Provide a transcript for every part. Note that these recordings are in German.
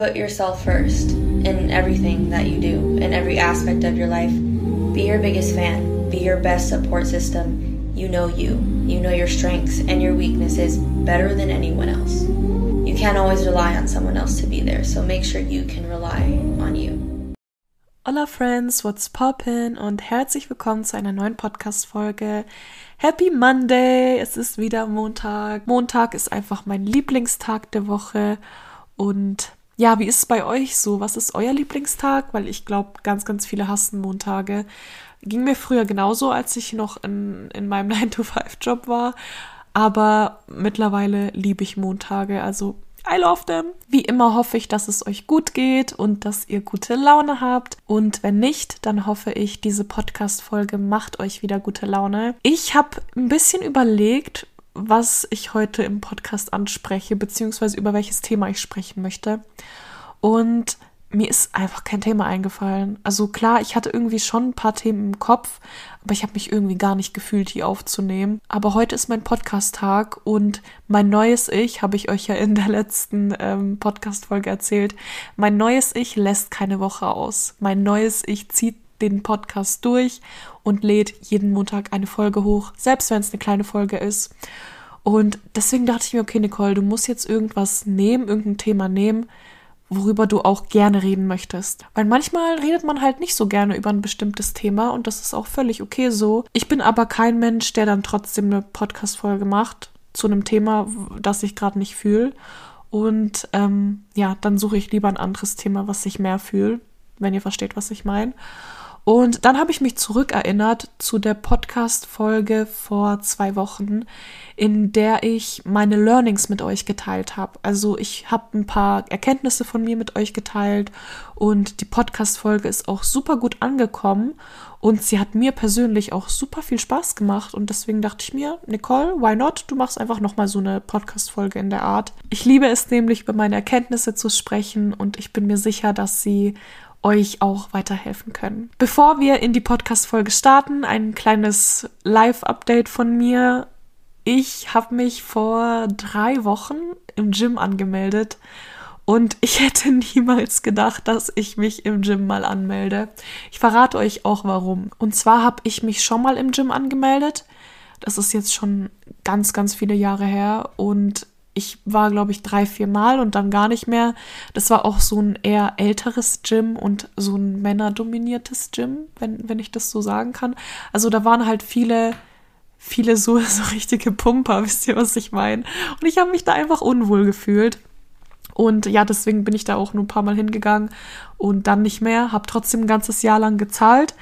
Put yourself first in everything that you do, in every aspect of your life. Be your biggest fan, be your best support system. You know you, you know your strengths and your weaknesses better than anyone else. You can't always rely on someone else to be there, so make sure you can rely on you. Hola Friends, what's poppin? Und herzlich willkommen zu einer neuen Podcast-Folge. Happy Monday! Es ist wieder Montag. Montag ist einfach mein Lieblingstag der Woche. Und ja, wie ist es bei euch so? Was ist euer Lieblingstag? Weil ich glaube, ganz, ganz viele hassen Montage. Ging mir früher genauso, als ich noch in, in meinem 9-to-5-Job war. Aber mittlerweile liebe ich Montage. Also I love them. Wie immer hoffe ich, dass es euch gut geht und dass ihr gute Laune habt. Und wenn nicht, dann hoffe ich, diese Podcast-Folge macht euch wieder gute Laune. Ich habe ein bisschen überlegt, was ich heute im Podcast anspreche, beziehungsweise über welches Thema ich sprechen möchte. Und mir ist einfach kein Thema eingefallen. Also klar, ich hatte irgendwie schon ein paar Themen im Kopf, aber ich habe mich irgendwie gar nicht gefühlt, die aufzunehmen. Aber heute ist mein Podcast-Tag und mein neues Ich, habe ich euch ja in der letzten ähm, Podcast-Folge erzählt, mein neues Ich lässt keine Woche aus. Mein neues Ich zieht den Podcast durch und lädt jeden Montag eine Folge hoch, selbst wenn es eine kleine Folge ist. Und deswegen dachte ich mir, okay, Nicole, du musst jetzt irgendwas nehmen, irgendein Thema nehmen, worüber du auch gerne reden möchtest. Weil manchmal redet man halt nicht so gerne über ein bestimmtes Thema und das ist auch völlig okay so. Ich bin aber kein Mensch, der dann trotzdem eine Podcast-Folge macht zu einem Thema, das ich gerade nicht fühle. Und ähm, ja, dann suche ich lieber ein anderes Thema, was ich mehr fühle, wenn ihr versteht, was ich meine. Und dann habe ich mich zurückerinnert zu der Podcast-Folge vor zwei Wochen, in der ich meine Learnings mit euch geteilt habe. Also ich habe ein paar Erkenntnisse von mir mit euch geteilt und die Podcast-Folge ist auch super gut angekommen und sie hat mir persönlich auch super viel Spaß gemacht und deswegen dachte ich mir, Nicole, why not? Du machst einfach nochmal so eine Podcast-Folge in der Art. Ich liebe es nämlich, über meine Erkenntnisse zu sprechen und ich bin mir sicher, dass sie euch auch weiterhelfen können. Bevor wir in die Podcast-Folge starten, ein kleines Live-Update von mir. Ich habe mich vor drei Wochen im Gym angemeldet und ich hätte niemals gedacht, dass ich mich im Gym mal anmelde. Ich verrate euch auch warum. Und zwar habe ich mich schon mal im Gym angemeldet. Das ist jetzt schon ganz, ganz viele Jahre her und ich war, glaube ich, drei, vier Mal und dann gar nicht mehr. Das war auch so ein eher älteres Gym und so ein männerdominiertes Gym, wenn, wenn ich das so sagen kann. Also da waren halt viele, viele so, so richtige Pumper, wisst ihr, was ich meine? Und ich habe mich da einfach unwohl gefühlt. Und ja, deswegen bin ich da auch nur ein paar Mal hingegangen und dann nicht mehr. Habe trotzdem ein ganzes Jahr lang gezahlt.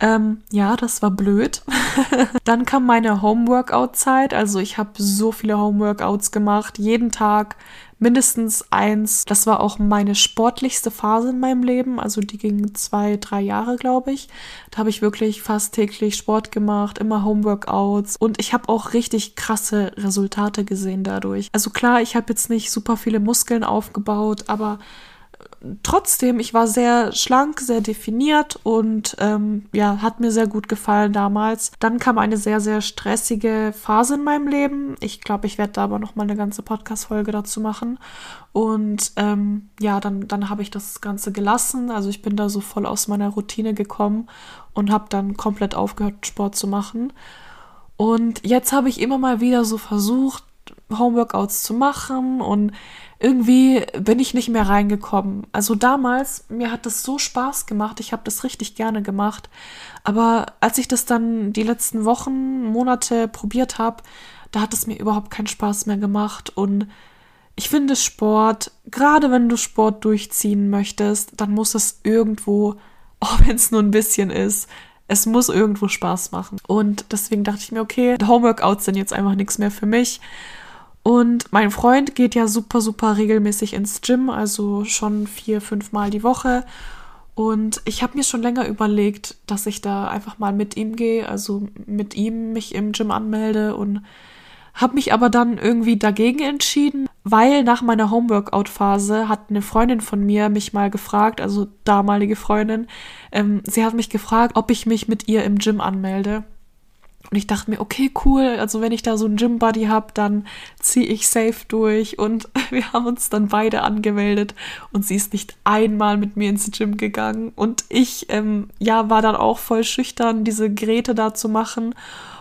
Ähm, ja, das war blöd. Dann kam meine Homeworkout-Zeit. Also ich habe so viele Homeworkouts gemacht, jeden Tag mindestens eins. Das war auch meine sportlichste Phase in meinem Leben. Also die ging zwei, drei Jahre, glaube ich. Da habe ich wirklich fast täglich Sport gemacht, immer Homeworkouts. Und ich habe auch richtig krasse Resultate gesehen dadurch. Also klar, ich habe jetzt nicht super viele Muskeln aufgebaut, aber trotzdem, ich war sehr schlank, sehr definiert und ähm, ja, hat mir sehr gut gefallen damals. Dann kam eine sehr, sehr stressige Phase in meinem Leben. Ich glaube, ich werde da aber noch mal eine ganze Podcast-Folge dazu machen. Und ähm, ja, dann, dann habe ich das Ganze gelassen. Also ich bin da so voll aus meiner Routine gekommen und habe dann komplett aufgehört, Sport zu machen. Und jetzt habe ich immer mal wieder so versucht, Homeworkouts zu machen und irgendwie bin ich nicht mehr reingekommen. Also damals, mir hat das so Spaß gemacht, ich habe das richtig gerne gemacht, aber als ich das dann die letzten Wochen, Monate probiert habe, da hat es mir überhaupt keinen Spaß mehr gemacht und ich finde Sport, gerade wenn du Sport durchziehen möchtest, dann muss es irgendwo, auch wenn es nur ein bisschen ist, es muss irgendwo Spaß machen. Und deswegen dachte ich mir, okay, Homeworkouts sind jetzt einfach nichts mehr für mich. Und mein Freund geht ja super, super regelmäßig ins Gym, also schon vier, fünf Mal die Woche. Und ich habe mir schon länger überlegt, dass ich da einfach mal mit ihm gehe, also mit ihm mich im Gym anmelde und habe mich aber dann irgendwie dagegen entschieden, weil nach meiner Homeworkout-Phase hat eine Freundin von mir mich mal gefragt, also damalige Freundin, ähm, sie hat mich gefragt, ob ich mich mit ihr im Gym anmelde. Und ich dachte mir, okay, cool, also wenn ich da so einen Gym-Buddy habe, dann ziehe ich safe durch. Und wir haben uns dann beide angemeldet und sie ist nicht einmal mit mir ins Gym gegangen. Und ich, ähm, ja, war dann auch voll schüchtern, diese Geräte da zu machen.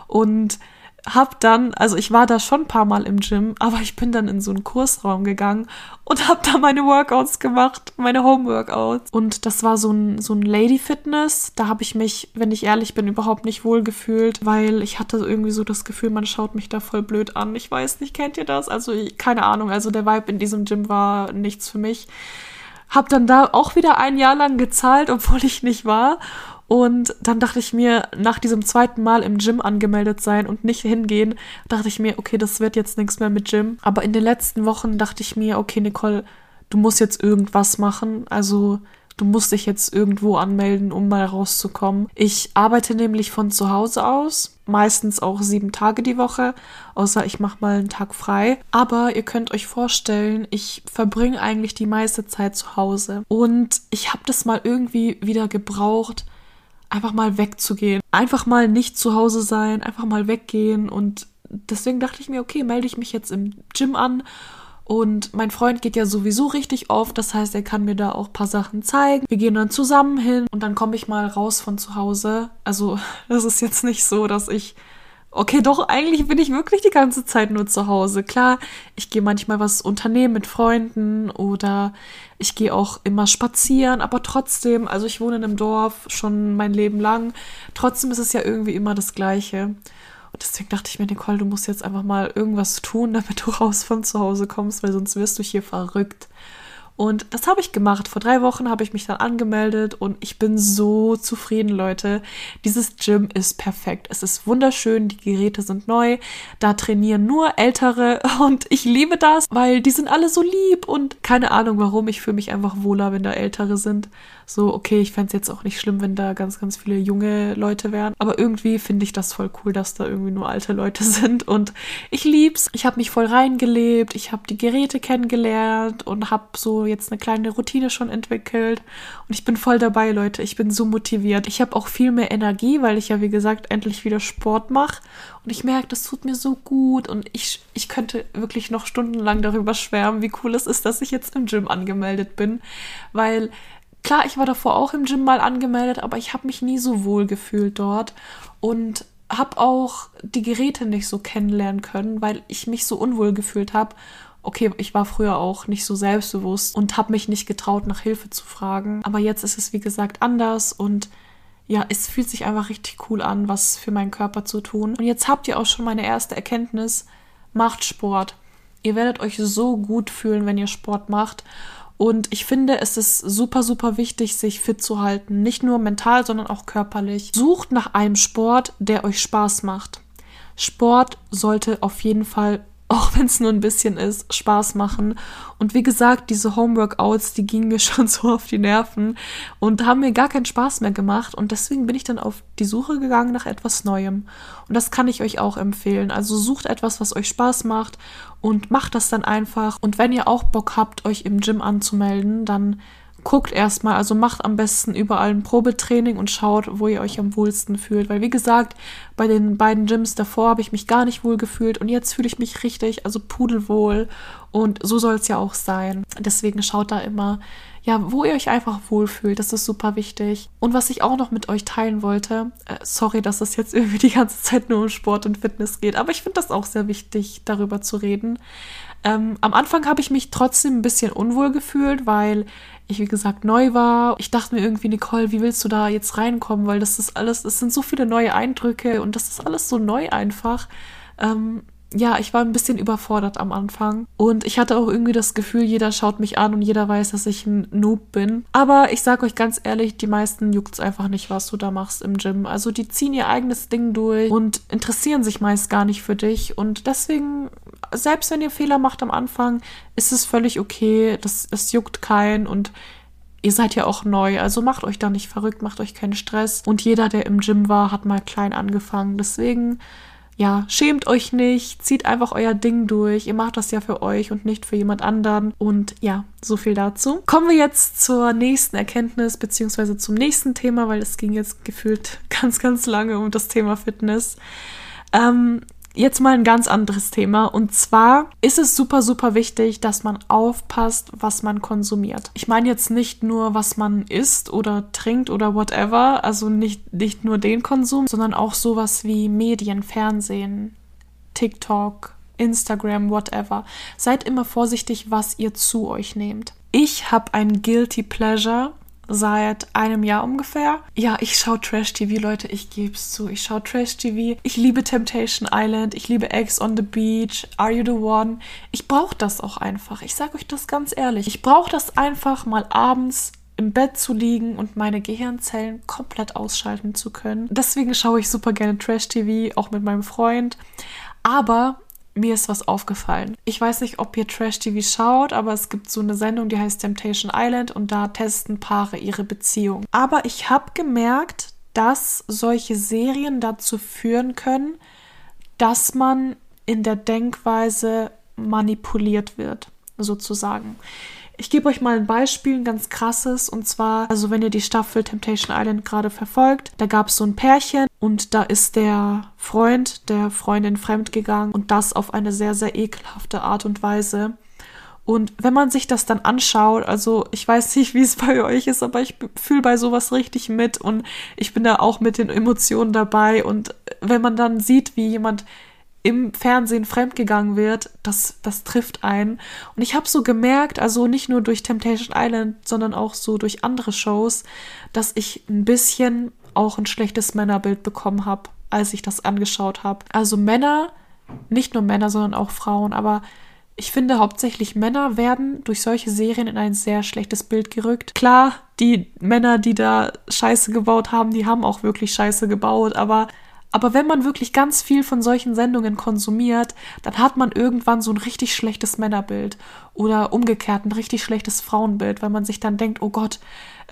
Und hab dann, also ich war da schon ein paar Mal im Gym, aber ich bin dann in so einen Kursraum gegangen und hab da meine Workouts gemacht, meine Home-Workouts. Und das war so ein, so ein Lady-Fitness. Da habe ich mich, wenn ich ehrlich bin, überhaupt nicht wohl gefühlt, weil ich hatte irgendwie so das Gefühl, man schaut mich da voll blöd an. Ich weiß nicht, kennt ihr das? Also keine Ahnung, also der Vibe in diesem Gym war nichts für mich. Hab dann da auch wieder ein Jahr lang gezahlt, obwohl ich nicht war. Und dann dachte ich mir, nach diesem zweiten Mal im Gym angemeldet sein und nicht hingehen, dachte ich mir, okay, das wird jetzt nichts mehr mit Gym. Aber in den letzten Wochen dachte ich mir, okay, Nicole, du musst jetzt irgendwas machen. Also du musst dich jetzt irgendwo anmelden, um mal rauszukommen. Ich arbeite nämlich von zu Hause aus, meistens auch sieben Tage die Woche, außer ich mache mal einen Tag frei. Aber ihr könnt euch vorstellen, ich verbringe eigentlich die meiste Zeit zu Hause. Und ich habe das mal irgendwie wieder gebraucht, einfach mal wegzugehen. Einfach mal nicht zu Hause sein, einfach mal weggehen. Und deswegen dachte ich mir, okay, melde ich mich jetzt im Gym an. Und mein Freund geht ja sowieso richtig oft, das heißt, er kann mir da auch ein paar Sachen zeigen. Wir gehen dann zusammen hin und dann komme ich mal raus von zu Hause. Also, das ist jetzt nicht so, dass ich okay, doch, eigentlich bin ich wirklich die ganze Zeit nur zu Hause. Klar, ich gehe manchmal was unternehmen mit Freunden oder ich gehe auch immer spazieren, aber trotzdem, also ich wohne in einem Dorf schon mein Leben lang, trotzdem ist es ja irgendwie immer das Gleiche. Und deswegen dachte ich mir, Nicole, du musst jetzt einfach mal irgendwas tun, damit du raus von zu Hause kommst, weil sonst wirst du hier verrückt. Und das habe ich gemacht. Vor drei Wochen habe ich mich dann angemeldet und ich bin so zufrieden, Leute. Dieses Gym ist perfekt. Es ist wunderschön, die Geräte sind neu. Da trainieren nur Ältere und ich liebe das, weil die sind alle so lieb und keine Ahnung warum. Ich fühle mich einfach wohler, wenn da Ältere sind. So, okay, ich fände es jetzt auch nicht schlimm, wenn da ganz, ganz viele junge Leute wären. Aber irgendwie finde ich das voll cool, dass da irgendwie nur alte Leute sind. Und ich lieb's. Ich habe mich voll reingelebt. Ich habe die Geräte kennengelernt und habe so jetzt eine kleine Routine schon entwickelt. Und ich bin voll dabei, Leute. Ich bin so motiviert. Ich habe auch viel mehr Energie, weil ich ja, wie gesagt, endlich wieder Sport mache. Und ich merke, das tut mir so gut. Und ich, ich könnte wirklich noch stundenlang darüber schwärmen, wie cool es ist, dass ich jetzt im Gym angemeldet bin. Weil Klar, ich war davor auch im Gym mal angemeldet, aber ich habe mich nie so wohl gefühlt dort und habe auch die Geräte nicht so kennenlernen können, weil ich mich so unwohl gefühlt habe. Okay, ich war früher auch nicht so selbstbewusst und habe mich nicht getraut, nach Hilfe zu fragen. Aber jetzt ist es, wie gesagt, anders und ja, es fühlt sich einfach richtig cool an, was für meinen Körper zu tun. Und jetzt habt ihr auch schon meine erste Erkenntnis. Macht Sport. Ihr werdet euch so gut fühlen, wenn ihr Sport macht. Und ich finde, es ist super, super wichtig, sich fit zu halten. Nicht nur mental, sondern auch körperlich. Sucht nach einem Sport, der euch Spaß macht. Sport sollte auf jeden Fall auch wenn es nur ein bisschen ist, Spaß machen. Und wie gesagt, diese Homeworkouts, die gingen mir schon so auf die Nerven und haben mir gar keinen Spaß mehr gemacht. Und deswegen bin ich dann auf die Suche gegangen nach etwas Neuem. Und das kann ich euch auch empfehlen. Also sucht etwas, was euch Spaß macht und macht das dann einfach. Und wenn ihr auch Bock habt, euch im Gym anzumelden, dann guckt erstmal, also macht am besten überall ein Probetraining und schaut, wo ihr euch am wohlsten fühlt. Weil wie gesagt, bei den beiden Gyms davor habe ich mich gar nicht wohl gefühlt und jetzt fühle ich mich richtig, also pudelwohl. Und so soll es ja auch sein. Deswegen schaut da immer, ja, wo ihr euch einfach wohlfühlt. Das ist super wichtig. Und was ich auch noch mit euch teilen wollte, äh, sorry, dass es jetzt irgendwie die ganze Zeit nur um Sport und Fitness geht, aber ich finde das auch sehr wichtig, darüber zu reden. Ähm, am Anfang habe ich mich trotzdem ein bisschen unwohl gefühlt, weil ich, wie gesagt, neu war. Ich dachte mir irgendwie, Nicole, wie willst du da jetzt reinkommen? Weil das ist alles, es sind so viele neue Eindrücke und das ist alles so neu einfach. Ähm, ja, ich war ein bisschen überfordert am Anfang. Und ich hatte auch irgendwie das Gefühl, jeder schaut mich an und jeder weiß, dass ich ein Noob bin. Aber ich sag euch ganz ehrlich, die meisten juckt's einfach nicht, was du da machst im Gym. Also die ziehen ihr eigenes Ding durch und interessieren sich meist gar nicht für dich. Und deswegen, selbst wenn ihr Fehler macht am Anfang, ist es völlig okay. Das, das juckt keinen und ihr seid ja auch neu, also macht euch da nicht verrückt, macht euch keinen Stress. Und jeder, der im Gym war, hat mal klein angefangen. Deswegen ja, schämt euch nicht, zieht einfach euer Ding durch. Ihr macht das ja für euch und nicht für jemand anderen. Und ja, so viel dazu. Kommen wir jetzt zur nächsten Erkenntnis beziehungsweise zum nächsten Thema, weil es ging jetzt gefühlt ganz, ganz lange um das Thema Fitness. Ähm, Jetzt mal ein ganz anderes Thema. Und zwar ist es super, super wichtig, dass man aufpasst, was man konsumiert. Ich meine jetzt nicht nur, was man isst oder trinkt oder whatever, also nicht, nicht nur den Konsum, sondern auch sowas wie Medien, Fernsehen, TikTok, Instagram, whatever. Seid immer vorsichtig, was ihr zu euch nehmt. Ich habe ein Guilty Pleasure seit einem Jahr ungefähr. Ja, ich schaue Trash-TV, Leute, ich gebe es zu. Ich schaue Trash-TV. Ich liebe Temptation Island, ich liebe Eggs on the Beach, Are You the One. Ich brauche das auch einfach. Ich sage euch das ganz ehrlich. Ich brauche das einfach mal abends im Bett zu liegen und meine Gehirnzellen komplett ausschalten zu können. Deswegen schaue ich super gerne Trash-TV, auch mit meinem Freund. Aber mir ist was aufgefallen. Ich weiß nicht, ob ihr Trash-TV schaut, aber es gibt so eine Sendung, die heißt Temptation Island und da testen Paare ihre Beziehung. Aber ich habe gemerkt, dass solche Serien dazu führen können, dass man in der Denkweise manipuliert wird, sozusagen. Ich gebe euch mal ein Beispiel, ein ganz krasses. Und zwar, also wenn ihr die Staffel Temptation Island gerade verfolgt, da gab es so ein Pärchen und da ist der Freund der Freundin fremdgegangen und das auf eine sehr, sehr ekelhafte Art und Weise. Und wenn man sich das dann anschaut, also ich weiß nicht, wie es bei euch ist, aber ich fühle bei sowas richtig mit und ich bin da auch mit den Emotionen dabei. Und wenn man dann sieht, wie jemand im Fernsehen fremdgegangen wird, das, das trifft einen. Und ich habe so gemerkt, also nicht nur durch Temptation Island, sondern auch so durch andere Shows, dass ich ein bisschen auch ein schlechtes Männerbild bekommen habe, als ich das angeschaut habe. Also Männer, nicht nur Männer, sondern auch Frauen, aber ich finde hauptsächlich Männer werden durch solche Serien in ein sehr schlechtes Bild gerückt. Klar, die Männer, die da Scheiße gebaut haben, die haben auch wirklich Scheiße gebaut, aber aber wenn man wirklich ganz viel von solchen Sendungen konsumiert, dann hat man irgendwann so ein richtig schlechtes Männerbild oder umgekehrt ein richtig schlechtes Frauenbild, weil man sich dann denkt, oh Gott,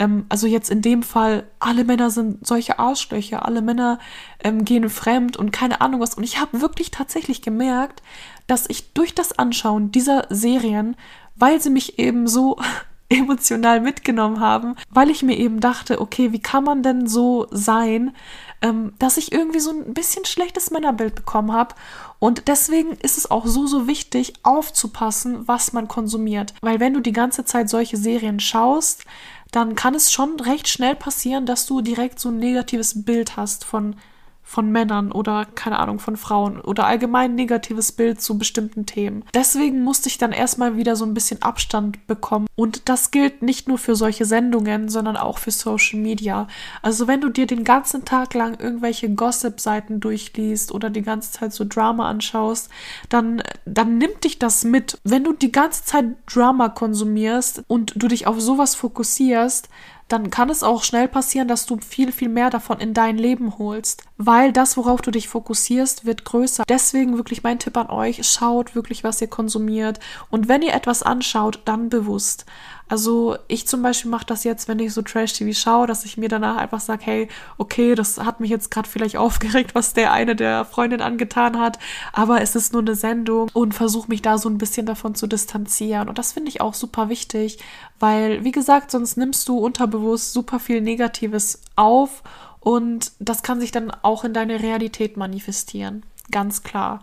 ähm, also jetzt in dem Fall, alle Männer sind solche Arschlöcher, alle Männer ähm, gehen fremd und keine Ahnung was. Und ich habe wirklich tatsächlich gemerkt, dass ich durch das Anschauen dieser Serien, weil sie mich eben so emotional mitgenommen haben, weil ich mir eben dachte, okay, wie kann man denn so sein, ähm, dass ich irgendwie so ein bisschen schlechtes Männerbild bekommen habe. Und deswegen ist es auch so, so wichtig, aufzupassen, was man konsumiert. Weil wenn du die ganze Zeit solche Serien schaust, dann kann es schon recht schnell passieren, dass du direkt so ein negatives Bild hast von von Männern oder keine Ahnung von Frauen oder allgemein negatives Bild zu bestimmten Themen. Deswegen musste ich dann erstmal wieder so ein bisschen Abstand bekommen und das gilt nicht nur für solche Sendungen, sondern auch für Social Media. Also wenn du dir den ganzen Tag lang irgendwelche Gossip-Seiten durchliest oder die ganze Zeit so Drama anschaust, dann dann nimmt dich das mit. Wenn du die ganze Zeit Drama konsumierst und du dich auf sowas fokussierst, dann kann es auch schnell passieren, dass du viel, viel mehr davon in dein Leben holst. Weil das, worauf du dich fokussierst, wird größer. Deswegen wirklich mein Tipp an euch, schaut wirklich, was ihr konsumiert. Und wenn ihr etwas anschaut, dann bewusst. Also ich zum Beispiel mache das jetzt, wenn ich so Trash-TV schaue, dass ich mir danach einfach sage, hey, okay, das hat mich jetzt gerade vielleicht aufgeregt, was der eine der Freundin angetan hat, aber es ist nur eine Sendung und versuche mich da so ein bisschen davon zu distanzieren. Und das finde ich auch super wichtig, weil, wie gesagt, sonst nimmst du unterbewusst super viel Negatives auf und das kann sich dann auch in deine Realität manifestieren. Ganz klar.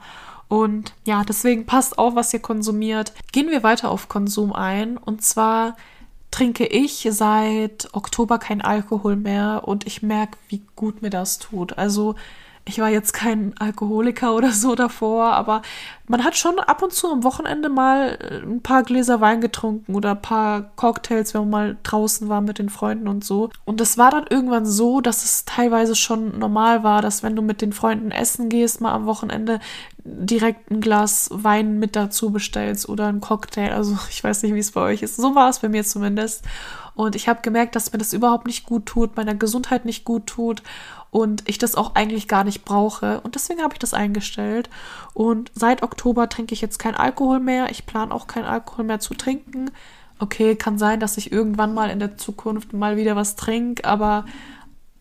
Und ja, deswegen passt auf, was ihr konsumiert. Gehen wir weiter auf Konsum ein. Und zwar trinke ich seit Oktober kein Alkohol mehr und ich merke, wie gut mir das tut. Also ich war jetzt kein Alkoholiker oder so davor, aber man hat schon ab und zu am Wochenende mal äh, ein paar Gläser Wein getrunken oder ein paar Cocktails, wenn man mal draußen war mit den Freunden und so. Und es war dann irgendwann so, dass es teilweise schon normal war, dass wenn du mit den Freunden essen gehst, mal am Wochenende direkt ein Glas Wein mit dazu bestellst oder ein Cocktail. Also ich weiß nicht, wie es bei euch ist. So war es bei mir zumindest. Und ich habe gemerkt, dass mir das überhaupt nicht gut tut, meiner Gesundheit nicht gut tut und ich das auch eigentlich gar nicht brauche. Und deswegen habe ich das eingestellt. Und seit Oktober trinke ich jetzt kein Alkohol mehr. Ich plane auch kein Alkohol mehr zu trinken. Okay, kann sein, dass ich irgendwann mal in der Zukunft mal wieder was trinke, aber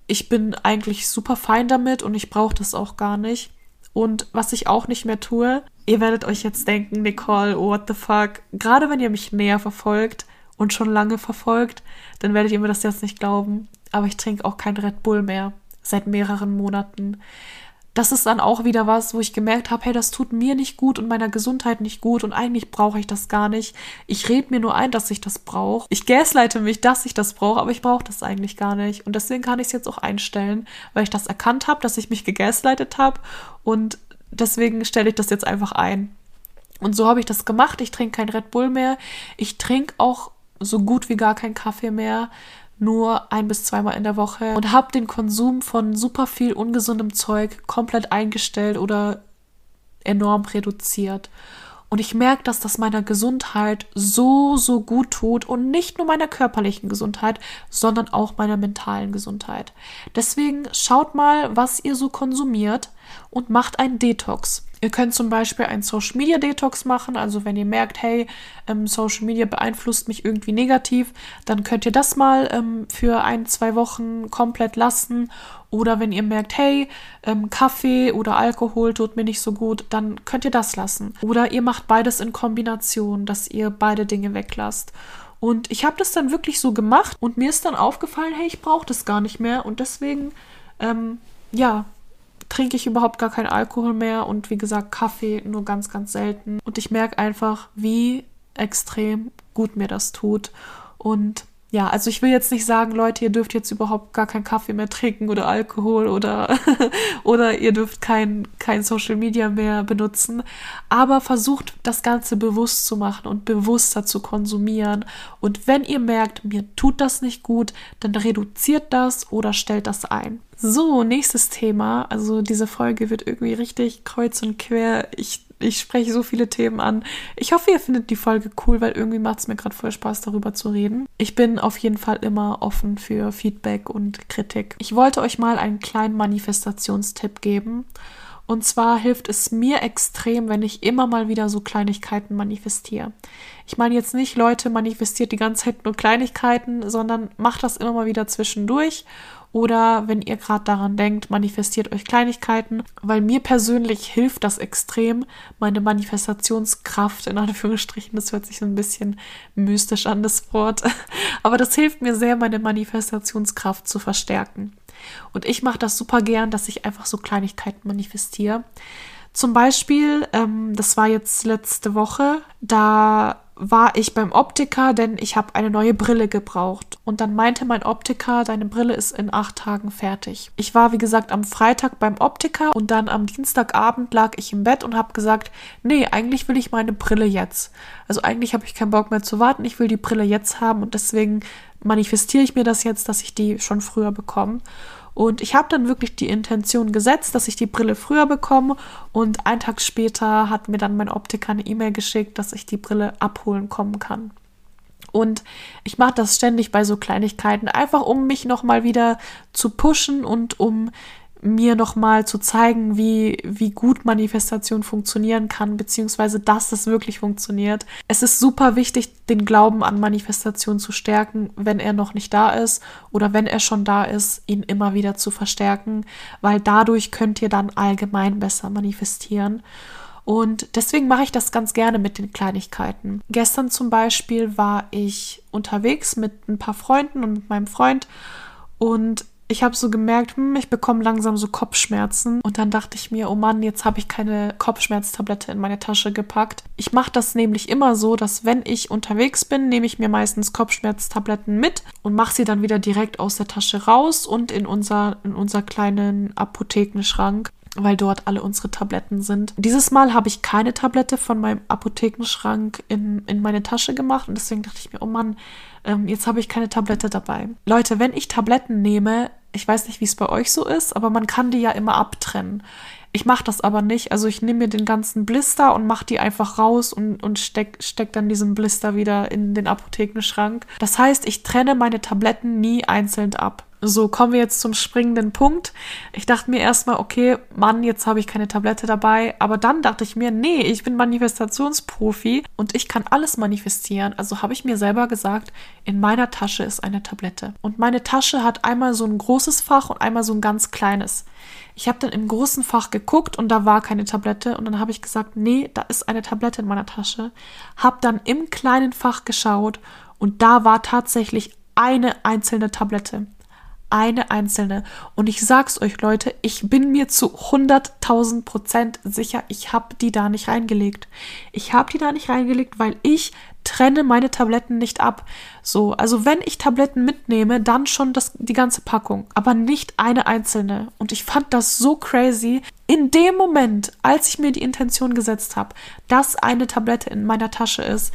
ich bin eigentlich super fein damit und ich brauche das auch gar nicht. Und was ich auch nicht mehr tue, ihr werdet euch jetzt denken, Nicole, what the fuck. Gerade wenn ihr mich näher verfolgt und schon lange verfolgt, dann werdet ihr mir das jetzt nicht glauben. Aber ich trinke auch kein Red Bull mehr. Seit mehreren Monaten das ist dann auch wieder was, wo ich gemerkt habe, hey, das tut mir nicht gut und meiner Gesundheit nicht gut und eigentlich brauche ich das gar nicht. Ich rede mir nur ein, dass ich das brauche. Ich gasleite mich, dass ich das brauche, aber ich brauche das eigentlich gar nicht. Und deswegen kann ich es jetzt auch einstellen, weil ich das erkannt habe, dass ich mich gegasleitet habe und deswegen stelle ich das jetzt einfach ein. Und so habe ich das gemacht. Ich trinke kein Red Bull mehr. Ich trinke auch so gut wie gar keinen Kaffee mehr nur ein bis zweimal in der Woche und habe den Konsum von super viel ungesundem Zeug komplett eingestellt oder enorm reduziert. Und ich merke, dass das meiner Gesundheit so, so gut tut und nicht nur meiner körperlichen Gesundheit, sondern auch meiner mentalen Gesundheit. Deswegen schaut mal, was ihr so konsumiert und macht einen Detox. Ihr könnt zum Beispiel einen Social Media Detox machen. Also wenn ihr merkt, hey, ähm, Social Media beeinflusst mich irgendwie negativ, dann könnt ihr das mal ähm, für ein, zwei Wochen komplett lassen. Oder wenn ihr merkt, hey, ähm, Kaffee oder Alkohol tut mir nicht so gut, dann könnt ihr das lassen. Oder ihr macht beides in Kombination, dass ihr beide Dinge weglasst. Und ich habe das dann wirklich so gemacht und mir ist dann aufgefallen, hey, ich brauche das gar nicht mehr. Und deswegen, ähm, ja, trinke ich überhaupt gar keinen Alkohol mehr und wie gesagt Kaffee nur ganz, ganz selten. Und ich merke einfach, wie extrem gut mir das tut. Und ja, also ich will jetzt nicht sagen, Leute, ihr dürft jetzt überhaupt gar keinen Kaffee mehr trinken oder Alkohol oder, oder ihr dürft kein, kein Social Media mehr benutzen. Aber versucht das Ganze bewusst zu machen und bewusster zu konsumieren. Und wenn ihr merkt, mir tut das nicht gut, dann reduziert das oder stellt das ein. So, nächstes Thema. Also diese Folge wird irgendwie richtig kreuz und quer. Ich ich spreche so viele Themen an. Ich hoffe, ihr findet die Folge cool, weil irgendwie macht es mir gerade voll Spaß, darüber zu reden. Ich bin auf jeden Fall immer offen für Feedback und Kritik. Ich wollte euch mal einen kleinen Manifestationstipp geben. Und zwar hilft es mir extrem, wenn ich immer mal wieder so Kleinigkeiten manifestiere. Ich meine jetzt nicht, Leute, manifestiert die ganze Zeit nur Kleinigkeiten, sondern macht das immer mal wieder zwischendurch oder wenn ihr gerade daran denkt, manifestiert euch Kleinigkeiten, weil mir persönlich hilft das extrem, meine Manifestationskraft, in Anführungsstrichen, das hört sich so ein bisschen mystisch an, das Wort, aber das hilft mir sehr, meine Manifestationskraft zu verstärken. Und ich mache das super gern, dass ich einfach so Kleinigkeiten manifestiere. Zum Beispiel, ähm, das war jetzt letzte Woche, da war ich beim Optiker, denn ich habe eine neue Brille gebraucht. Und dann meinte mein Optiker, deine Brille ist in acht Tagen fertig. Ich war, wie gesagt, am Freitag beim Optiker und dann am Dienstagabend lag ich im Bett und habe gesagt, nee, eigentlich will ich meine Brille jetzt. Also eigentlich habe ich keinen Bock mehr zu warten, ich will die Brille jetzt haben und deswegen manifestiere ich mir das jetzt, dass ich die schon früher bekomme. Und ich habe dann wirklich die Intention gesetzt, dass ich die Brille früher bekomme. Und einen Tag später hat mir dann mein Optiker eine E-Mail geschickt, dass ich die Brille abholen kommen kann. Und ich mache das ständig bei so Kleinigkeiten, einfach um mich nochmal wieder zu pushen und um mir nochmal zu zeigen, wie, wie gut Manifestation funktionieren kann, beziehungsweise dass es wirklich funktioniert. Es ist super wichtig, den Glauben an Manifestation zu stärken, wenn er noch nicht da ist oder wenn er schon da ist, ihn immer wieder zu verstärken, weil dadurch könnt ihr dann allgemein besser manifestieren. Und deswegen mache ich das ganz gerne mit den Kleinigkeiten. Gestern zum Beispiel war ich unterwegs mit ein paar Freunden und mit meinem Freund und ich habe so gemerkt, hm, ich bekomme langsam so Kopfschmerzen. Und dann dachte ich mir, oh Mann, jetzt habe ich keine Kopfschmerztablette in meine Tasche gepackt. Ich mache das nämlich immer so, dass wenn ich unterwegs bin, nehme ich mir meistens Kopfschmerztabletten mit und mache sie dann wieder direkt aus der Tasche raus und in unser, in unser kleinen Apothekenschrank weil dort alle unsere Tabletten sind. Dieses Mal habe ich keine Tablette von meinem Apothekenschrank in, in meine Tasche gemacht und deswegen dachte ich mir, oh Mann, ähm, jetzt habe ich keine Tablette dabei. Leute, wenn ich Tabletten nehme, ich weiß nicht, wie es bei euch so ist, aber man kann die ja immer abtrennen. Ich mache das aber nicht. Also ich nehme mir den ganzen Blister und mache die einfach raus und, und steck, steck dann diesen Blister wieder in den Apothekenschrank. Das heißt, ich trenne meine Tabletten nie einzeln ab. So, kommen wir jetzt zum springenden Punkt. Ich dachte mir erstmal, okay, Mann, jetzt habe ich keine Tablette dabei. Aber dann dachte ich mir, nee, ich bin Manifestationsprofi und ich kann alles manifestieren. Also habe ich mir selber gesagt, in meiner Tasche ist eine Tablette. Und meine Tasche hat einmal so ein großes Fach und einmal so ein ganz kleines. Ich habe dann im großen Fach geguckt und da war keine Tablette und dann habe ich gesagt, nee, da ist eine Tablette in meiner Tasche. Hab dann im kleinen Fach geschaut und da war tatsächlich eine einzelne Tablette. Eine einzelne. Und ich sag's euch, Leute, ich bin mir zu 100.000 Prozent sicher, ich habe die da nicht reingelegt. Ich habe die da nicht reingelegt, weil ich trenne meine Tabletten nicht ab. So, also wenn ich Tabletten mitnehme, dann schon das, die ganze Packung, aber nicht eine einzelne. Und ich fand das so crazy. In dem Moment, als ich mir die Intention gesetzt habe, dass eine Tablette in meiner Tasche ist,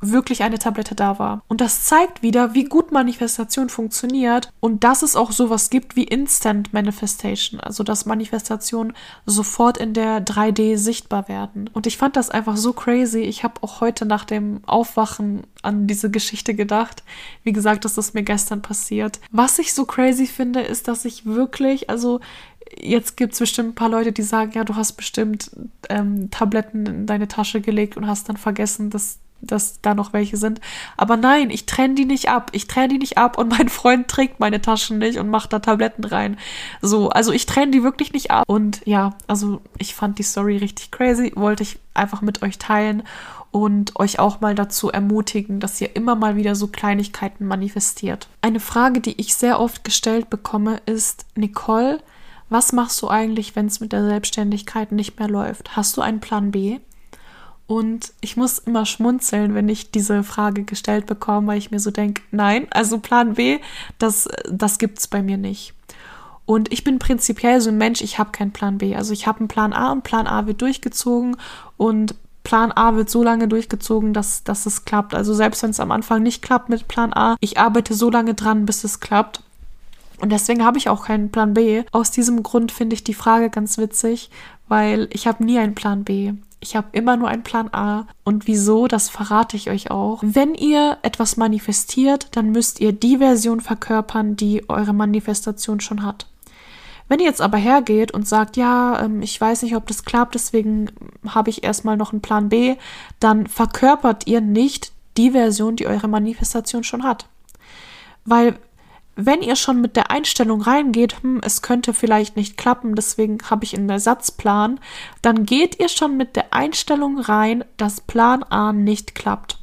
wirklich eine Tablette da war. Und das zeigt wieder, wie gut Manifestation funktioniert und dass es auch sowas gibt wie Instant Manifestation, also dass Manifestationen sofort in der 3D sichtbar werden. Und ich fand das einfach so crazy. Ich habe auch heute nach dem Aufwachen an diese Geschichte gedacht. Wie gesagt, das ist mir gestern passiert. Was ich so crazy finde, ist, dass ich wirklich, also jetzt gibt es bestimmt ein paar Leute, die sagen, ja, du hast bestimmt ähm, Tabletten in deine Tasche gelegt und hast dann vergessen, dass dass da noch welche sind. Aber nein, ich trenne die nicht ab. Ich trenne die nicht ab und mein Freund trägt meine Taschen nicht und macht da Tabletten rein. So, also ich trenne die wirklich nicht ab. Und ja, also ich fand die Story richtig crazy, wollte ich einfach mit euch teilen und euch auch mal dazu ermutigen, dass ihr immer mal wieder so Kleinigkeiten manifestiert. Eine Frage, die ich sehr oft gestellt bekomme, ist, Nicole, was machst du eigentlich, wenn es mit der Selbstständigkeit nicht mehr läuft? Hast du einen Plan B? Und ich muss immer schmunzeln, wenn ich diese Frage gestellt bekomme, weil ich mir so denke, nein, also Plan B, das, das es bei mir nicht. Und ich bin prinzipiell so ein Mensch, ich habe keinen Plan B. Also ich habe einen Plan A und Plan A wird durchgezogen und Plan A wird so lange durchgezogen, dass, dass es klappt. Also selbst wenn es am Anfang nicht klappt mit Plan A, ich arbeite so lange dran, bis es klappt. Und deswegen habe ich auch keinen Plan B. Aus diesem Grund finde ich die Frage ganz witzig, weil ich habe nie einen Plan B. Ich habe immer nur einen Plan A. Und wieso, das verrate ich euch auch. Wenn ihr etwas manifestiert, dann müsst ihr die Version verkörpern, die eure Manifestation schon hat. Wenn ihr jetzt aber hergeht und sagt, ja, ähm, ich weiß nicht, ob das klappt, deswegen habe ich erstmal noch einen Plan B, dann verkörpert ihr nicht die Version, die eure Manifestation schon hat. Weil wenn ihr schon mit der Einstellung reingeht, hm, es könnte vielleicht nicht klappen, deswegen habe ich einen Ersatzplan, dann geht ihr schon mit der Einstellung rein, dass Plan A nicht klappt.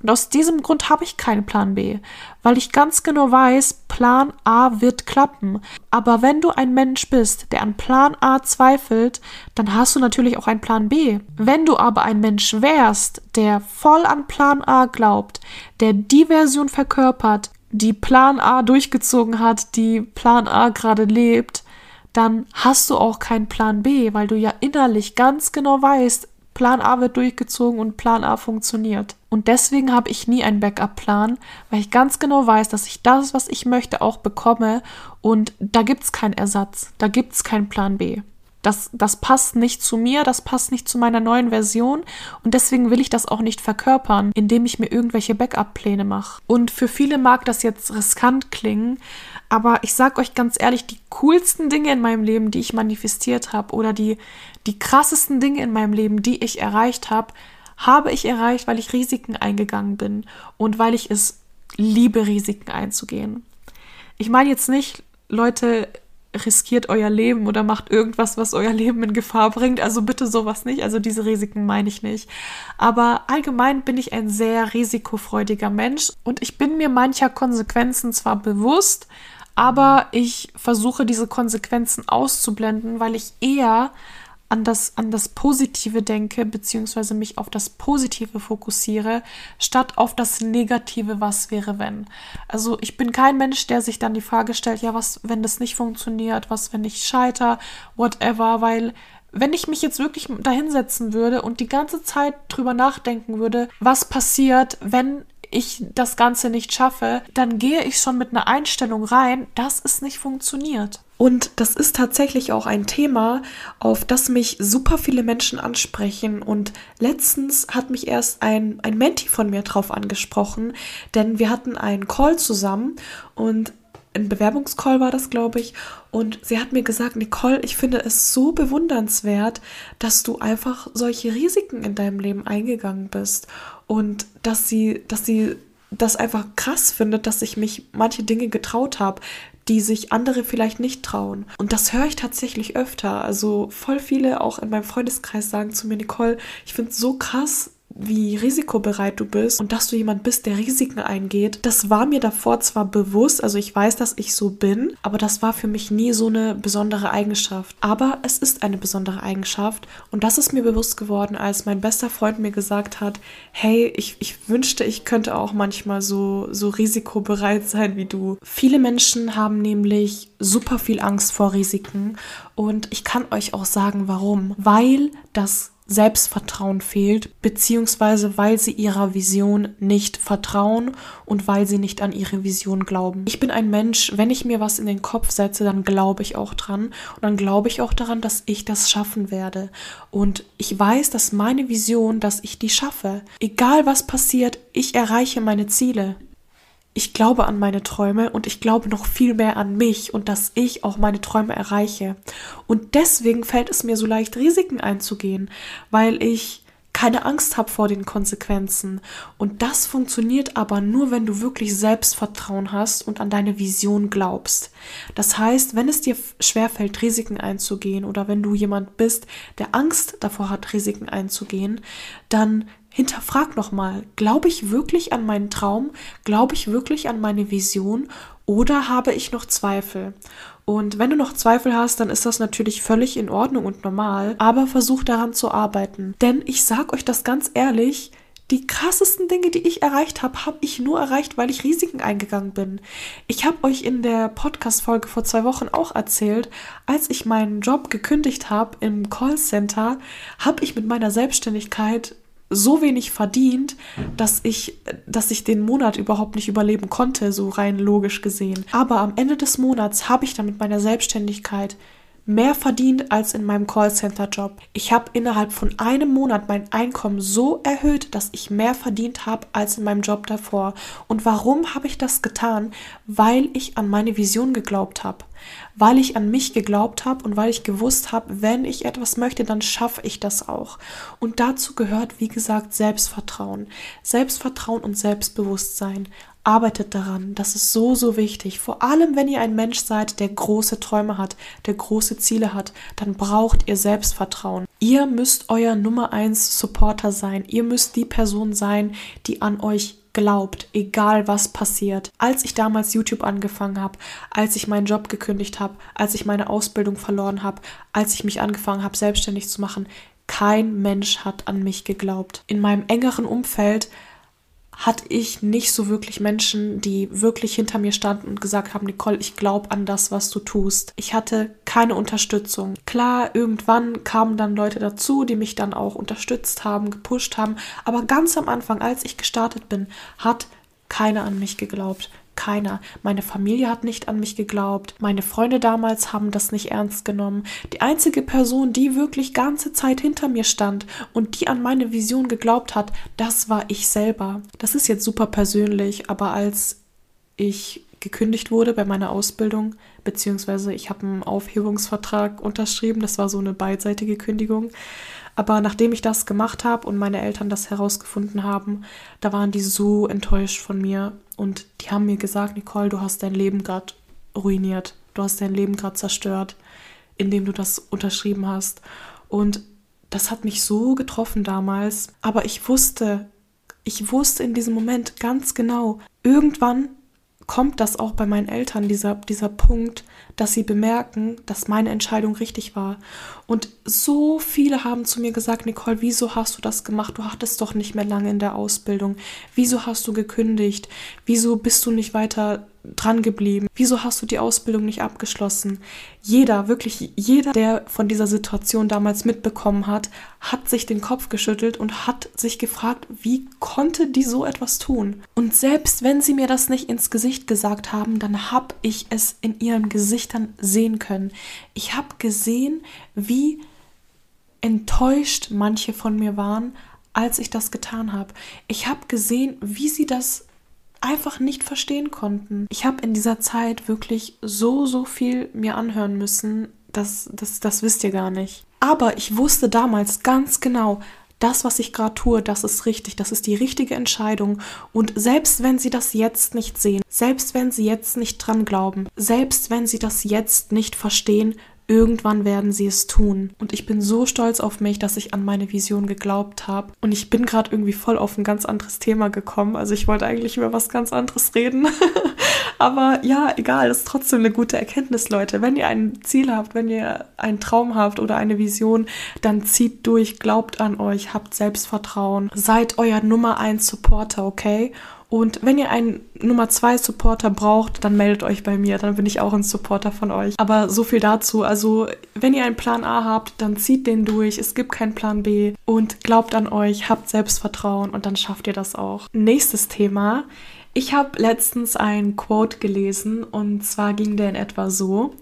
Und aus diesem Grund habe ich keinen Plan B, weil ich ganz genau weiß, Plan A wird klappen. Aber wenn du ein Mensch bist, der an Plan A zweifelt, dann hast du natürlich auch einen Plan B. Wenn du aber ein Mensch wärst, der voll an Plan A glaubt, der die Version verkörpert, die Plan A durchgezogen hat, die Plan A gerade lebt, dann hast du auch keinen Plan B, weil du ja innerlich ganz genau weißt, Plan A wird durchgezogen und Plan A funktioniert. Und deswegen habe ich nie einen Backup-Plan, weil ich ganz genau weiß, dass ich das, was ich möchte, auch bekomme und da gibt es keinen Ersatz, da gibt es keinen Plan B. Das, das passt nicht zu mir, das passt nicht zu meiner neuen Version und deswegen will ich das auch nicht verkörpern, indem ich mir irgendwelche Backup-Pläne mache. Und für viele mag das jetzt riskant klingen, aber ich sag euch ganz ehrlich, die coolsten Dinge in meinem Leben, die ich manifestiert habe oder die, die krassesten Dinge in meinem Leben, die ich erreicht habe, habe ich erreicht, weil ich Risiken eingegangen bin und weil ich es liebe, Risiken einzugehen. Ich meine jetzt nicht, Leute, riskiert euer Leben oder macht irgendwas, was euer Leben in Gefahr bringt. Also bitte sowas nicht. Also diese Risiken meine ich nicht. Aber allgemein bin ich ein sehr risikofreudiger Mensch und ich bin mir mancher Konsequenzen zwar bewusst, aber ich versuche diese Konsequenzen auszublenden, weil ich eher an das, an das Positive denke, beziehungsweise mich auf das Positive fokussiere, statt auf das Negative, was wäre, wenn. Also ich bin kein Mensch, der sich dann die Frage stellt, ja, was, wenn das nicht funktioniert, was, wenn ich scheiter, whatever, weil wenn ich mich jetzt wirklich dahinsetzen würde und die ganze Zeit drüber nachdenken würde, was passiert, wenn ich das Ganze nicht schaffe, dann gehe ich schon mit einer Einstellung rein, dass es nicht funktioniert. Und das ist tatsächlich auch ein Thema, auf das mich super viele Menschen ansprechen. Und letztens hat mich erst ein, ein Menti von mir drauf angesprochen, denn wir hatten einen Call zusammen und ein Bewerbungscall war das, glaube ich. Und sie hat mir gesagt, Nicole, ich finde es so bewundernswert, dass du einfach solche Risiken in deinem Leben eingegangen bist und dass sie, dass sie das einfach krass finde, dass ich mich manche Dinge getraut habe, die sich andere vielleicht nicht trauen. Und das höre ich tatsächlich öfter. Also voll viele auch in meinem Freundeskreis sagen zu mir, Nicole, ich finde es so krass, wie risikobereit du bist und dass du jemand bist, der Risiken eingeht. Das war mir davor zwar bewusst, also ich weiß, dass ich so bin, aber das war für mich nie so eine besondere Eigenschaft. Aber es ist eine besondere Eigenschaft und das ist mir bewusst geworden, als mein bester Freund mir gesagt hat, hey, ich, ich wünschte, ich könnte auch manchmal so, so risikobereit sein wie du. Viele Menschen haben nämlich super viel Angst vor Risiken und ich kann euch auch sagen, warum. Weil das Selbstvertrauen fehlt, beziehungsweise weil sie ihrer Vision nicht vertrauen und weil sie nicht an ihre Vision glauben. Ich bin ein Mensch, wenn ich mir was in den Kopf setze, dann glaube ich auch dran und dann glaube ich auch daran, dass ich das schaffen werde. Und ich weiß, dass meine Vision, dass ich die schaffe. Egal was passiert, ich erreiche meine Ziele ich glaube an meine Träume und ich glaube noch viel mehr an mich und dass ich auch meine Träume erreiche. Und deswegen fällt es mir so leicht, Risiken einzugehen, weil ich keine Angst habe vor den Konsequenzen. Und das funktioniert aber nur, wenn du wirklich Selbstvertrauen hast und an deine Vision glaubst. Das heißt, wenn es dir schwerfällt, Risiken einzugehen oder wenn du jemand bist, der Angst davor hat, Risiken einzugehen, dann hinterfrag nochmal, glaube ich wirklich an meinen Traum? Glaube ich wirklich an meine Vision? Oder habe ich noch Zweifel? Und wenn du noch Zweifel hast, dann ist das natürlich völlig in Ordnung und normal, aber versuch daran zu arbeiten. Denn ich sag euch das ganz ehrlich, die krassesten Dinge, die ich erreicht habe, habe ich nur erreicht, weil ich Risiken eingegangen bin. Ich habe euch in der Podcast-Folge vor zwei Wochen auch erzählt, als ich meinen Job gekündigt habe im Callcenter, habe ich mit meiner Selbstständigkeit so wenig verdient, dass ich, dass ich den Monat überhaupt nicht überleben konnte, so rein logisch gesehen. Aber am Ende des Monats habe ich dann mit meiner Selbstständigkeit mehr verdient als in meinem Callcenter-Job. Ich habe innerhalb von einem Monat mein Einkommen so erhöht, dass ich mehr verdient habe als in meinem Job davor. Und warum habe ich das getan? Weil ich an meine Vision geglaubt habe weil ich an mich geglaubt habe und weil ich gewusst habe, wenn ich etwas möchte, dann schaffe ich das auch. Und dazu gehört, wie gesagt, Selbstvertrauen. Selbstvertrauen und Selbstbewusstsein. Arbeitet daran. Das ist so, so wichtig. Vor allem, wenn ihr ein Mensch seid, der große Träume hat, der große Ziele hat, dann braucht ihr Selbstvertrauen. Ihr müsst euer Nummer eins Supporter sein. Ihr müsst die Person sein, die an euch glaubt, egal was passiert. Als ich damals YouTube angefangen habe, als ich meinen Job gekündigt habe, als ich meine Ausbildung verloren habe, als ich mich angefangen habe, selbstständig zu machen, kein Mensch hat an mich geglaubt. In meinem engeren Umfeld hatte ich nicht so wirklich Menschen, die wirklich hinter mir standen und gesagt haben, Nicole, ich glaube an das, was du tust. Ich hatte keine Unterstützung. Klar, irgendwann kamen dann Leute dazu, die mich dann auch unterstützt haben, gepusht haben, aber ganz am Anfang, als ich gestartet bin, hat keiner an mich geglaubt keiner. Meine Familie hat nicht an mich geglaubt. Meine Freunde damals haben das nicht ernst genommen. Die einzige Person, die wirklich ganze Zeit hinter mir stand und die an meine Vision geglaubt hat, das war ich selber. Das ist jetzt super persönlich, aber als ich gekündigt wurde bei meiner Ausbildung, beziehungsweise ich habe einen Aufhebungsvertrag unterschrieben, das war so eine beidseitige Kündigung. Aber nachdem ich das gemacht habe und meine Eltern das herausgefunden haben, da waren die so enttäuscht von mir und die haben mir gesagt, Nicole, du hast dein Leben gerade ruiniert. Du hast dein Leben gerade zerstört, indem du das unterschrieben hast. Und das hat mich so getroffen damals. Aber ich wusste, ich wusste in diesem Moment ganz genau, irgendwann kommt das auch bei meinen Eltern, dieser, dieser Punkt, dass sie bemerken, dass meine Entscheidung richtig war. Und so viele haben zu mir gesagt, Nicole, wieso hast du das gemacht? Du hattest doch nicht mehr lange in der Ausbildung. Wieso hast du gekündigt? Wieso bist du nicht weiter dran geblieben? Wieso hast du die Ausbildung nicht abgeschlossen? Jeder, wirklich jeder, der von dieser Situation damals mitbekommen hat, hat sich den Kopf geschüttelt und hat sich gefragt, wie konnte die so etwas tun? Und selbst wenn sie mir das nicht ins Gesicht gesagt haben, dann habe ich es in ihren Gesichtern sehen können. Ich habe gesehen, wie enttäuscht manche von mir waren, als ich das getan habe. Ich habe gesehen, wie sie das einfach nicht verstehen konnten. Ich habe in dieser Zeit wirklich so, so viel mir anhören müssen, das, das, das wisst ihr gar nicht. Aber ich wusste damals ganz genau, das, was ich gerade tue, das ist richtig, das ist die richtige Entscheidung. Und selbst wenn sie das jetzt nicht sehen, selbst wenn sie jetzt nicht dran glauben, selbst wenn sie das jetzt nicht verstehen, Irgendwann werden sie es tun. Und ich bin so stolz auf mich, dass ich an meine Vision geglaubt habe. Und ich bin gerade irgendwie voll auf ein ganz anderes Thema gekommen. Also ich wollte eigentlich über was ganz anderes reden. Aber ja, egal, ist trotzdem eine gute Erkenntnis, Leute. Wenn ihr ein Ziel habt, wenn ihr einen Traum habt oder eine Vision, dann zieht durch, glaubt an euch, habt Selbstvertrauen, seid euer Nummer eins Supporter, okay? Und wenn ihr einen Nummer 2 Supporter braucht, dann meldet euch bei mir, dann bin ich auch ein Supporter von euch. Aber so viel dazu. Also, wenn ihr einen Plan A habt, dann zieht den durch. Es gibt keinen Plan B und glaubt an euch, habt Selbstvertrauen und dann schafft ihr das auch. Nächstes Thema. Ich habe letztens ein Quote gelesen und zwar ging der in etwa so.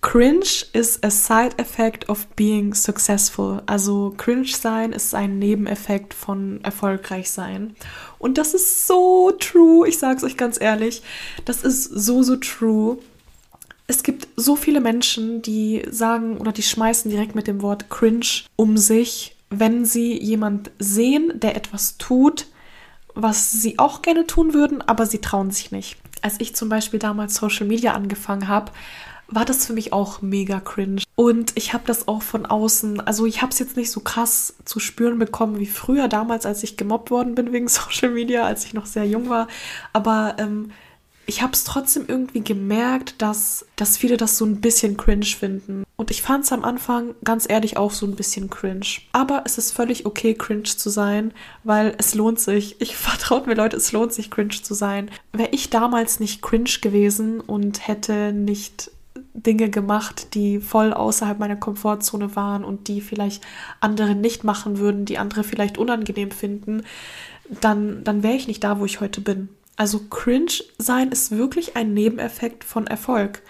Cringe is a side effect of being successful. Also cringe sein ist ein Nebeneffekt von erfolgreich sein. Und das ist so true. Ich sag's euch ganz ehrlich. Das ist so, so true. Es gibt so viele Menschen, die sagen oder die schmeißen direkt mit dem Wort cringe um sich, wenn sie jemand sehen, der etwas tut, was sie auch gerne tun würden, aber sie trauen sich nicht. Als ich zum Beispiel damals Social Media angefangen habe, war das für mich auch mega cringe. Und ich habe das auch von außen, also ich habe es jetzt nicht so krass zu spüren bekommen wie früher damals, als ich gemobbt worden bin wegen Social Media, als ich noch sehr jung war. Aber ähm, ich habe es trotzdem irgendwie gemerkt, dass, dass viele das so ein bisschen cringe finden. Und ich fand es am Anfang ganz ehrlich auch so ein bisschen cringe. Aber es ist völlig okay, cringe zu sein, weil es lohnt sich. Ich vertraut mir, Leute, es lohnt sich, cringe zu sein. Wäre ich damals nicht cringe gewesen und hätte nicht Dinge gemacht, die voll außerhalb meiner Komfortzone waren und die vielleicht andere nicht machen würden, die andere vielleicht unangenehm finden, dann, dann wäre ich nicht da, wo ich heute bin. Also cringe sein ist wirklich ein Nebeneffekt von Erfolg.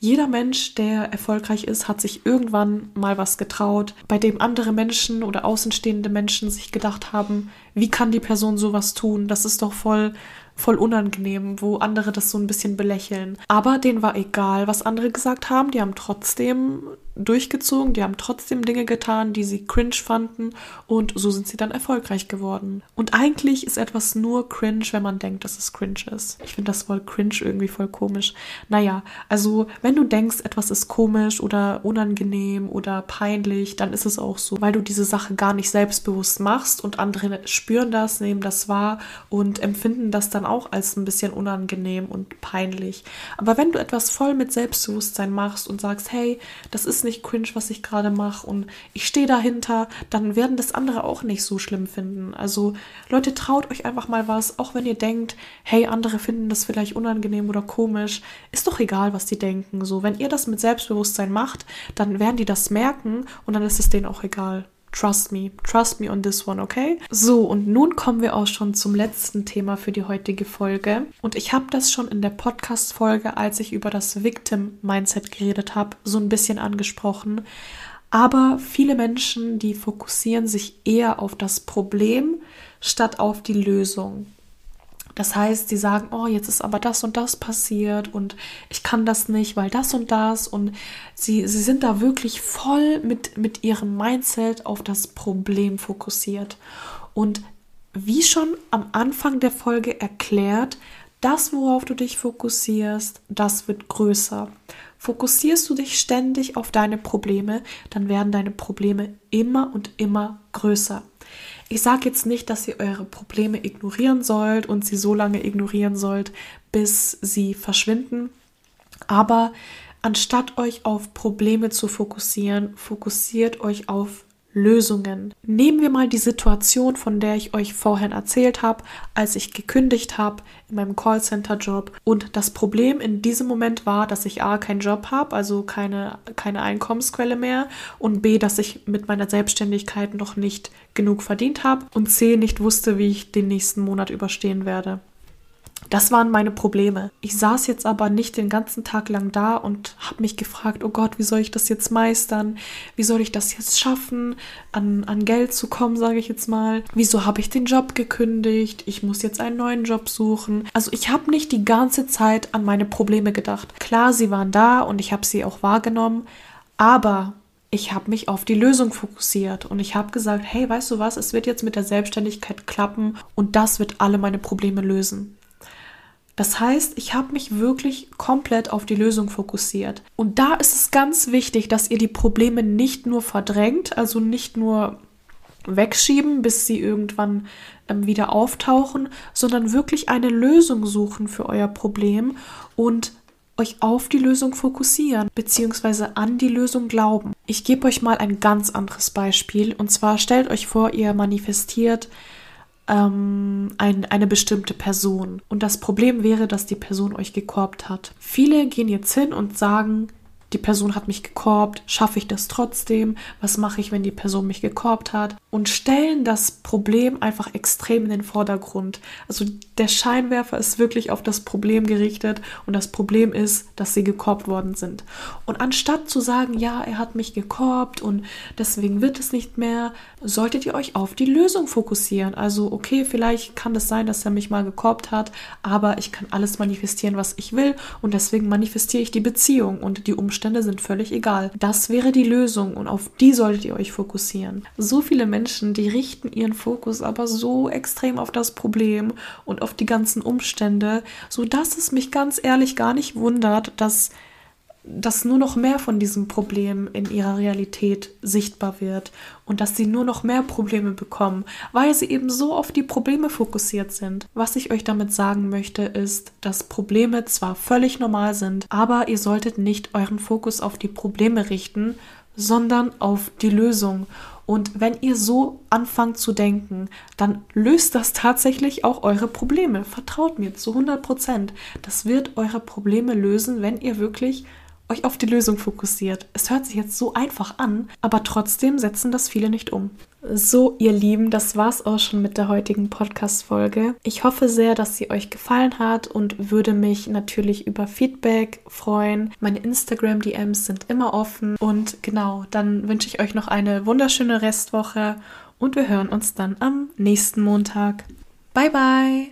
Jeder Mensch, der erfolgreich ist, hat sich irgendwann mal was getraut, bei dem andere Menschen oder außenstehende Menschen sich gedacht haben, wie kann die Person sowas tun? Das ist doch voll voll unangenehm, wo andere das so ein bisschen belächeln. Aber denen war egal, was andere gesagt haben. Die haben trotzdem durchgezogen, die haben trotzdem Dinge getan, die sie cringe fanden und so sind sie dann erfolgreich geworden. Und eigentlich ist etwas nur cringe, wenn man denkt, dass es cringe ist. Ich finde das Wort cringe irgendwie voll komisch. Naja, also wenn du denkst, etwas ist komisch oder unangenehm oder peinlich, dann ist es auch so, weil du diese Sache gar nicht selbstbewusst machst und andere spüren das, nehmen das wahr und empfinden das dann auch als ein bisschen unangenehm und peinlich. Aber wenn du etwas voll mit Selbstbewusstsein machst und sagst, hey, das ist nicht cringe, was ich gerade mache und ich stehe dahinter, dann werden das andere auch nicht so schlimm finden. Also Leute, traut euch einfach mal was, auch wenn ihr denkt, hey, andere finden das vielleicht unangenehm oder komisch, ist doch egal, was die denken. So, wenn ihr das mit Selbstbewusstsein macht, dann werden die das merken und dann ist es denen auch egal. Trust me, trust me on this one, okay? So, und nun kommen wir auch schon zum letzten Thema für die heutige Folge. Und ich habe das schon in der Podcast-Folge, als ich über das Victim-Mindset geredet habe, so ein bisschen angesprochen. Aber viele Menschen, die fokussieren sich eher auf das Problem statt auf die Lösung. Das heißt, sie sagen, oh, jetzt ist aber das und das passiert und ich kann das nicht, weil das und das und sie, sie sind da wirklich voll mit, mit ihrem Mindset auf das Problem fokussiert. Und wie schon am Anfang der Folge erklärt, das, worauf du dich fokussierst, das wird größer. Fokussierst du dich ständig auf deine Probleme, dann werden deine Probleme immer und immer größer. Ich sage jetzt nicht, dass ihr eure Probleme ignorieren sollt und sie so lange ignorieren sollt, bis sie verschwinden. Aber anstatt euch auf Probleme zu fokussieren, fokussiert euch auf Lösungen. Nehmen wir mal die Situation, von der ich euch vorhin erzählt habe, als ich gekündigt habe in meinem Callcenter-Job. Und das Problem in diesem Moment war, dass ich A, keinen Job habe, also keine, keine Einkommensquelle mehr, und B, dass ich mit meiner Selbstständigkeit noch nicht genug verdient habe und C, nicht wusste, wie ich den nächsten Monat überstehen werde. Das waren meine Probleme. Ich saß jetzt aber nicht den ganzen Tag lang da und habe mich gefragt, oh Gott, wie soll ich das jetzt meistern? Wie soll ich das jetzt schaffen, an, an Geld zu kommen, sage ich jetzt mal? Wieso habe ich den Job gekündigt? Ich muss jetzt einen neuen Job suchen. Also ich habe nicht die ganze Zeit an meine Probleme gedacht. Klar, sie waren da und ich habe sie auch wahrgenommen, aber ich habe mich auf die Lösung fokussiert und ich habe gesagt, hey, weißt du was, es wird jetzt mit der Selbstständigkeit klappen und das wird alle meine Probleme lösen. Das heißt, ich habe mich wirklich komplett auf die Lösung fokussiert. Und da ist es ganz wichtig, dass ihr die Probleme nicht nur verdrängt, also nicht nur wegschieben, bis sie irgendwann ähm, wieder auftauchen, sondern wirklich eine Lösung suchen für euer Problem und euch auf die Lösung fokussieren bzw. an die Lösung glauben. Ich gebe euch mal ein ganz anderes Beispiel und zwar stellt euch vor, ihr manifestiert ähm, ein, eine bestimmte Person. Und das Problem wäre, dass die Person euch gekorbt hat. Viele gehen jetzt hin und sagen, die Person hat mich gekorbt, schaffe ich das trotzdem? Was mache ich, wenn die Person mich gekorbt hat? Und stellen das Problem einfach extrem in den Vordergrund. Also der Scheinwerfer ist wirklich auf das Problem gerichtet und das Problem ist, dass sie gekorbt worden sind. Und anstatt zu sagen, ja, er hat mich gekorbt und deswegen wird es nicht mehr, solltet ihr euch auf die Lösung fokussieren. Also okay, vielleicht kann es sein, dass er mich mal gekorbt hat, aber ich kann alles manifestieren, was ich will und deswegen manifestiere ich die Beziehung und die Umstände Umstände sind völlig egal. Das wäre die Lösung und auf die solltet ihr euch fokussieren. So viele Menschen, die richten ihren Fokus aber so extrem auf das Problem und auf die ganzen Umstände, so dass es mich ganz ehrlich gar nicht wundert, dass dass nur noch mehr von diesem Problem in ihrer Realität sichtbar wird und dass sie nur noch mehr Probleme bekommen, weil sie eben so auf die Probleme fokussiert sind. Was ich euch damit sagen möchte, ist, dass Probleme zwar völlig normal sind, aber ihr solltet nicht euren Fokus auf die Probleme richten, sondern auf die Lösung. Und wenn ihr so anfangt zu denken, dann löst das tatsächlich auch eure Probleme. Vertraut mir zu 100 Prozent. Das wird eure Probleme lösen, wenn ihr wirklich euch auf die Lösung fokussiert. Es hört sich jetzt so einfach an, aber trotzdem setzen das viele nicht um. So, ihr Lieben, das war's auch schon mit der heutigen Podcast-Folge. Ich hoffe sehr, dass sie euch gefallen hat und würde mich natürlich über Feedback freuen. Meine Instagram-DMs sind immer offen. Und genau, dann wünsche ich euch noch eine wunderschöne Restwoche und wir hören uns dann am nächsten Montag. Bye, bye!